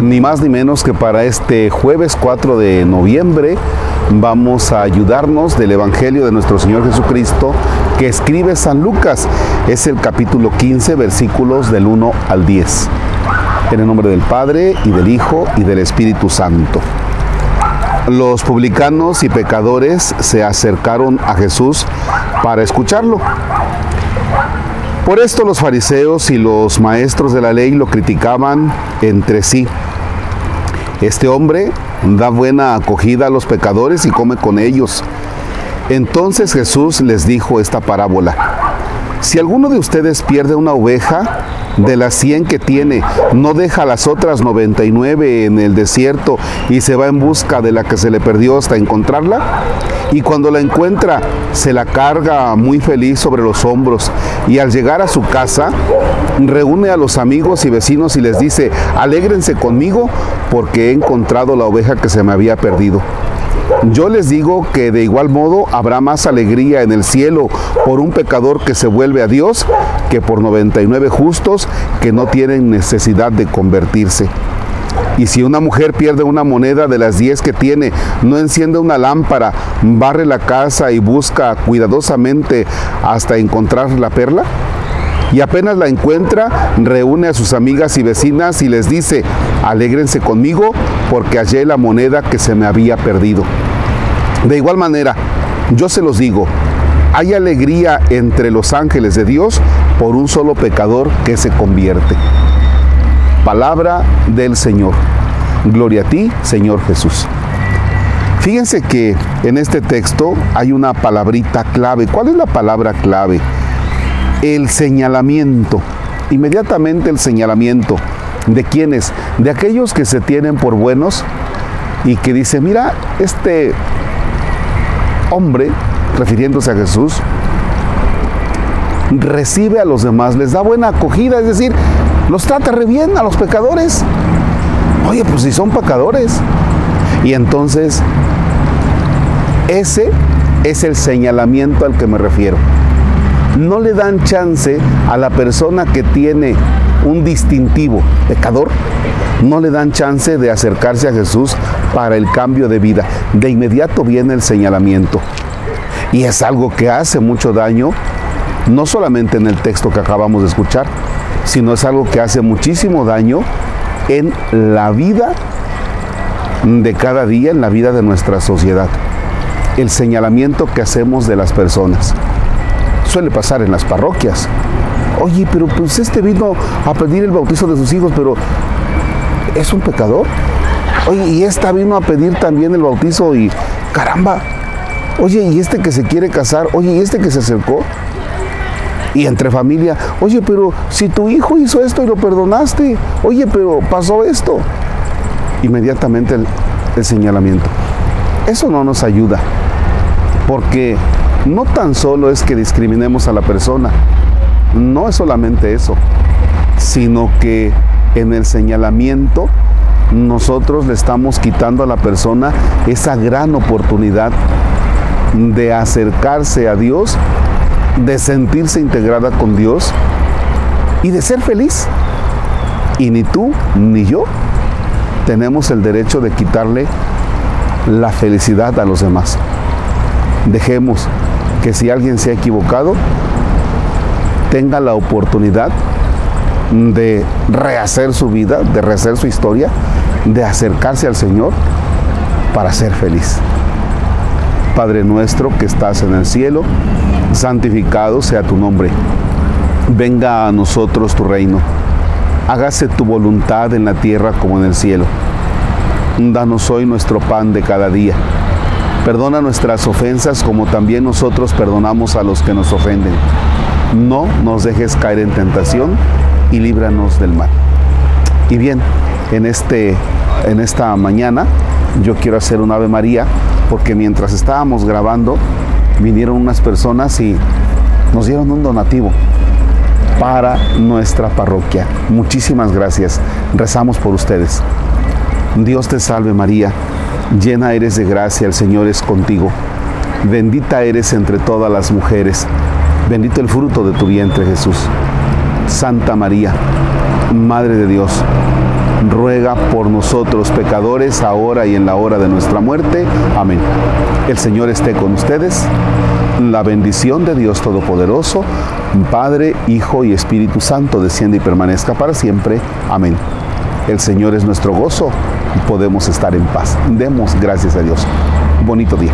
ni más ni menos que para este jueves 4 de noviembre vamos a ayudarnos del Evangelio de nuestro Señor Jesucristo que escribe San Lucas. Es el capítulo 15, versículos del 1 al 10. En el nombre del Padre y del Hijo y del Espíritu Santo. Los publicanos y pecadores se acercaron a Jesús para escucharlo. Por esto los fariseos y los maestros de la ley lo criticaban entre sí. Este hombre da buena acogida a los pecadores y come con ellos. Entonces Jesús les dijo esta parábola. Si alguno de ustedes pierde una oveja, de las 100 que tiene, no deja las otras 99 en el desierto y se va en busca de la que se le perdió hasta encontrarla. Y cuando la encuentra, se la carga muy feliz sobre los hombros. Y al llegar a su casa, reúne a los amigos y vecinos y les dice, alégrense conmigo porque he encontrado la oveja que se me había perdido. Yo les digo que de igual modo habrá más alegría en el cielo por un pecador que se vuelve a Dios que por 99 justos que no tienen necesidad de convertirse. Y si una mujer pierde una moneda de las 10 que tiene, no enciende una lámpara, barre la casa y busca cuidadosamente hasta encontrar la perla y apenas la encuentra, reúne a sus amigas y vecinas y les dice, alégrense conmigo porque hallé la moneda que se me había perdido. De igual manera, yo se los digo, hay alegría entre los ángeles de Dios por un solo pecador que se convierte. Palabra del Señor. Gloria a ti, Señor Jesús. Fíjense que en este texto hay una palabrita clave. ¿Cuál es la palabra clave? El señalamiento, inmediatamente el señalamiento. ¿De quiénes? De aquellos que se tienen por buenos y que dice, mira, este hombre, refiriéndose a Jesús, recibe a los demás, les da buena acogida, es decir, los trata re bien a los pecadores. Oye, pues si son pecadores. Y entonces, ese es el señalamiento al que me refiero no le dan chance a la persona que tiene un distintivo pecador, no le dan chance de acercarse a Jesús para el cambio de vida. De inmediato viene el señalamiento. Y es algo que hace mucho daño, no solamente en el texto que acabamos de escuchar, sino es algo que hace muchísimo daño en la vida de cada día, en la vida de nuestra sociedad. El señalamiento que hacemos de las personas suele pasar en las parroquias. Oye, pero pues este vino a pedir el bautizo de sus hijos, pero es un pecador. Oye, y esta vino a pedir también el bautizo y caramba. Oye, y este que se quiere casar, oye, y este que se acercó. Y entre familia, oye, pero si tu hijo hizo esto y lo perdonaste, oye, pero pasó esto. Inmediatamente el, el señalamiento. Eso no nos ayuda, porque no tan solo es que discriminemos a la persona, no es solamente eso, sino que en el señalamiento nosotros le estamos quitando a la persona esa gran oportunidad de acercarse a Dios, de sentirse integrada con Dios y de ser feliz. Y ni tú ni yo tenemos el derecho de quitarle la felicidad a los demás. Dejemos que si alguien se ha equivocado, tenga la oportunidad de rehacer su vida, de rehacer su historia, de acercarse al Señor para ser feliz. Padre nuestro que estás en el cielo, santificado sea tu nombre. Venga a nosotros tu reino. Hágase tu voluntad en la tierra como en el cielo. Danos hoy nuestro pan de cada día Perdona nuestras ofensas como también nosotros perdonamos a los que nos ofenden. No nos dejes caer en tentación y líbranos del mal. Y bien, en, este, en esta mañana yo quiero hacer un Ave María porque mientras estábamos grabando vinieron unas personas y nos dieron un donativo para nuestra parroquia. Muchísimas gracias. Rezamos por ustedes. Dios te salve María Llena eres de gracia, el Señor es contigo. Bendita eres entre todas las mujeres. Bendito el fruto de tu vientre, Jesús. Santa María, Madre de Dios ruega por nosotros pecadores, ahora y en la hora de nuestra muerte. Amén. El Señor esté con ustedes. La bendición de Dios Todopoderoso, Padre, Hijo y Espíritu Santo, desciende y permanezca para siempre. Amén. El Señor es nuestro gozo podemos estar en paz. Demos gracias a Dios. Bonito día.